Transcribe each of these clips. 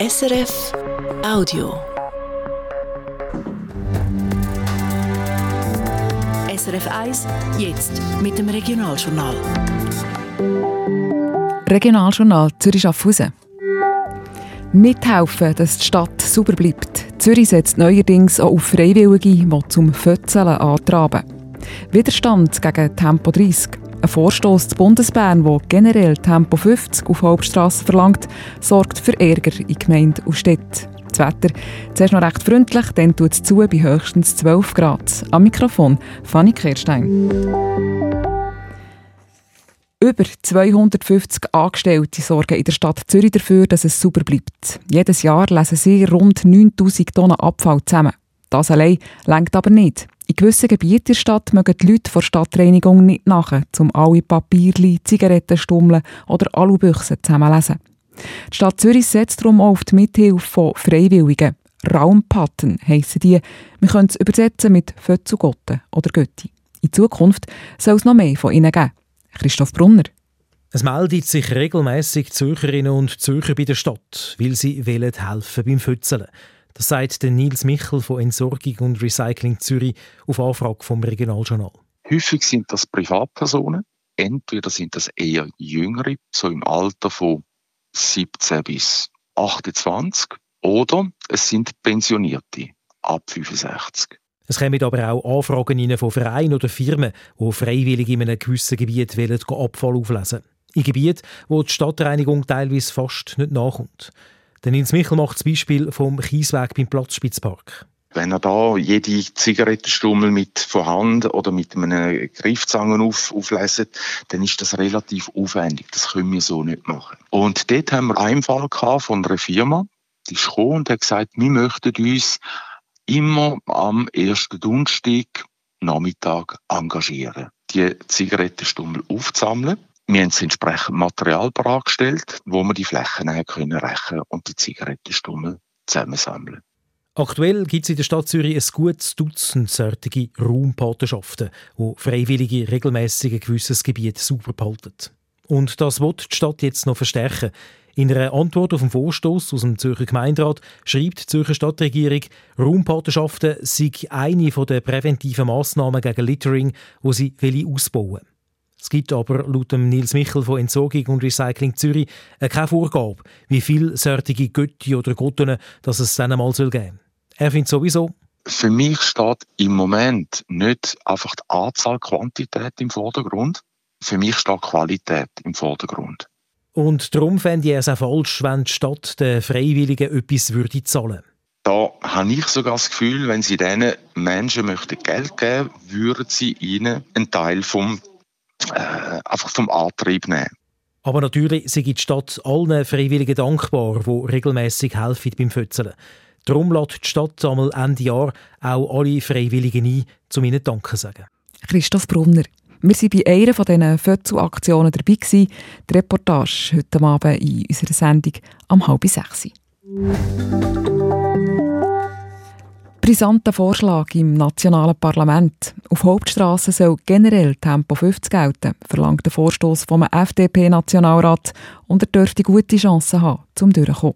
SRF Audio. SRF 1, jetzt mit dem Regionaljournal. Regionaljournal Zürich-Schaffhausen. Mithelfen, dass die Stadt sauber bleibt. Zürich setzt neuerdings auch auf Freiwillige, die zum Fötzeln antraben. Widerstand gegen Tempo 30. Ein Vorstoß zu Bundesbern, der generell Tempo 50 auf Hauptstrasse verlangt, sorgt für Ärger in Gemeinden und Städten. Das Wetter zuerst noch recht freundlich, dann tut es zu bei höchstens 12 Grad. Am Mikrofon Fanny Kehrstein. Über 250 Angestellte sorgen in der Stadt Zürich dafür, dass es sauber bleibt. Jedes Jahr lesen sie rund 9000 Tonnen Abfall zusammen. Das allein lenkt aber nicht. In gewissen Gebieten der Stadt mögen die Leute vor Stadtreinigung nicht nach, um alle Papierli, Zigarettenstummeln oder Alubüchsen zusammenlesen. Die Stadt Zürich setzt darum auch auf die Mithilfe von Freiwilligen. Raumpaten heissen die. Wir können es übersetzen mit Fötzugotte oder Götti. In Zukunft soll es noch mehr von ihnen geben. Christoph Brunner. Es meldet sich regelmäßig Zürcherinnen und Zürcher bei der Stadt, weil sie helfen beim Fützeln. Das sagt Nils Michel von Entsorgung und Recycling Zürich auf Anfrage vom Regionaljournal. Häufig sind das Privatpersonen. Entweder sind das eher Jüngere, so im Alter von 17 bis 28, oder es sind Pensionierte ab 65. Es kommen aber auch Anfragen von Vereinen oder Firmen, die freiwillig in einem gewissen Gebiet wollen, Abfall auflesen In Gebieten, wo die Stadtreinigung teilweise fast nicht nachkommt. Der Nils Michel macht das Beispiel vom Kiesweg beim Platzspitzpark. Wenn er da jede Zigarettenstummel mit Vorhand oder mit einem Griffzangen auf, auflesen, dann ist das relativ aufwendig. Das können wir so nicht machen. Und dort haben wir einen Fall von einer Firma, die ist gekommen und hat gesagt, wir möchten uns immer am ersten Donnerstag Nachmittag engagieren, die Zigarettenstummel aufzusammeln wir haben das entsprechende Material bereitgestellt, wo wir die Flächen können rächen und die Zigarettenstummel zusammensammeln. Aktuell gibt es in der Stadt Zürich ein gutes Dutzend solche Raumpatenschaften, wo Freiwillige regelmäßig ein gewisses Gebiet sauber behalten. Und das wird die Stadt jetzt noch verstärken. In einer Antwort auf den Vorstoß aus dem Zürcher Gemeinderat schreibt die Zürcher Stadtregierung, Raumpatenschaften sei eine der präventiven Massnahmen gegen Littering, die sie ausbauen will. Es gibt aber laut Nils Michel von Entsorgung und Recycling Zürich äh, keine Vorgabe, wie viele solche Götti oder Gotten dass es dann einmal geben soll. Er findet sowieso, für mich steht im Moment nicht einfach die Anzahl Quantität im Vordergrund. Für mich steht Qualität im Vordergrund. Und darum fände ich es auch falsch, wenn die Stadt den Freiwilligen etwas würde zahlen Da habe ich sogar das Gefühl, wenn sie diesen Menschen möchten Geld geben würden sie ihnen einen Teil vom äh, einfach vom Antrieb nehmen. Aber natürlich sind die Stadt allen Freiwilligen dankbar, die regelmäßig helfen beim Fötzeln. Darum lädt die Stadt einmal Ende Jahr auch alle Freiwilligen ein, um ihnen Danke zu sagen. Christoph Brunner. Wir waren bei einer von diesen Fötzel-Aktionen dabei. Die Reportage heute Abend in unserer Sendung am halb sechs brisanter Vorschlag im nationalen Parlament. Auf Hauptstraßen soll generell Tempo 50 gelten, verlangt der Vorstoß vom FDP-Nationalrat und er dürfte gute Chancen haben, zum durchzukommen.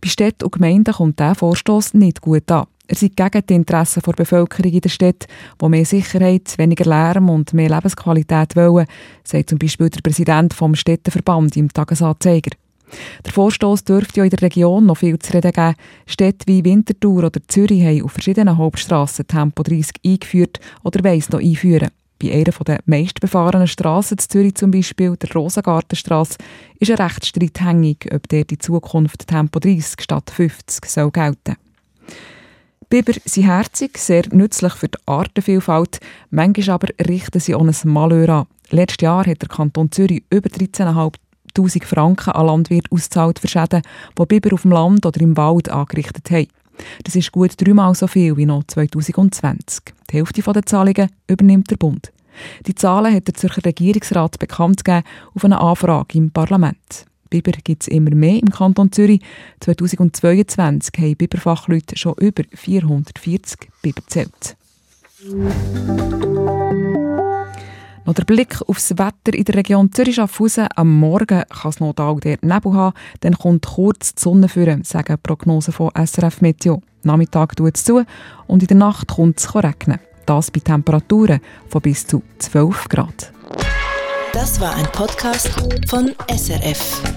Bei Städten und Gemeinden kommt dieser Vorstoß nicht gut an. Er sei gegen die Interessen der Bevölkerung in der Stadt, die mehr Sicherheit, weniger Lärm und mehr Lebensqualität wollen, sagt zum Beispiel der Präsident vom Städteverband im Tagesanzeiger. Der Vorstoß dürfte ja in der Region noch viel zu reden geben. Städte wie Winterthur oder Zürich haben auf verschiedenen Hauptstrassen Tempo 30 eingeführt oder weiss noch einführen. Bei einer der meistbefahrenen Strassen in Zürich zum Beispiel, der Rosengartenstrasse, ist ein Rechtsstreit hängig, ob der in Zukunft Tempo 30 statt 50 soll gelten Biber sind herzig, sehr nützlich für die Artenvielfalt. Manchmal aber richten sie auch ein Malheur an. Letztes Jahr hat der Kanton Zürich über 13,5 1000 Franken an Landwirte auszahlt für Schäden, die Biber auf dem Land oder im Wald angerichtet haben. Das ist gut dreimal so viel wie noch 2020. Die Hälfte der Zahlungen übernimmt der Bund. Die Zahlen hat der Zürcher Regierungsrat bekannt gegeben auf eine Anfrage im Parlament. Biber gibt es immer mehr im Kanton Zürich. 2022 haben Biberfachleute schon über 440 Biber gezählt. Noch der Blick aufs Wetter in der Region Zürich-Schaffhausen. Am Morgen kann es noch da der Nebel haben, dann kommt kurz die Sonne führen, sagen Prognosen von SRF Meteo. Nachmittag tut es zu und in der Nacht kommt es regnen. Das bei Temperaturen von bis zu 12 Grad. Das war ein Podcast von SRF.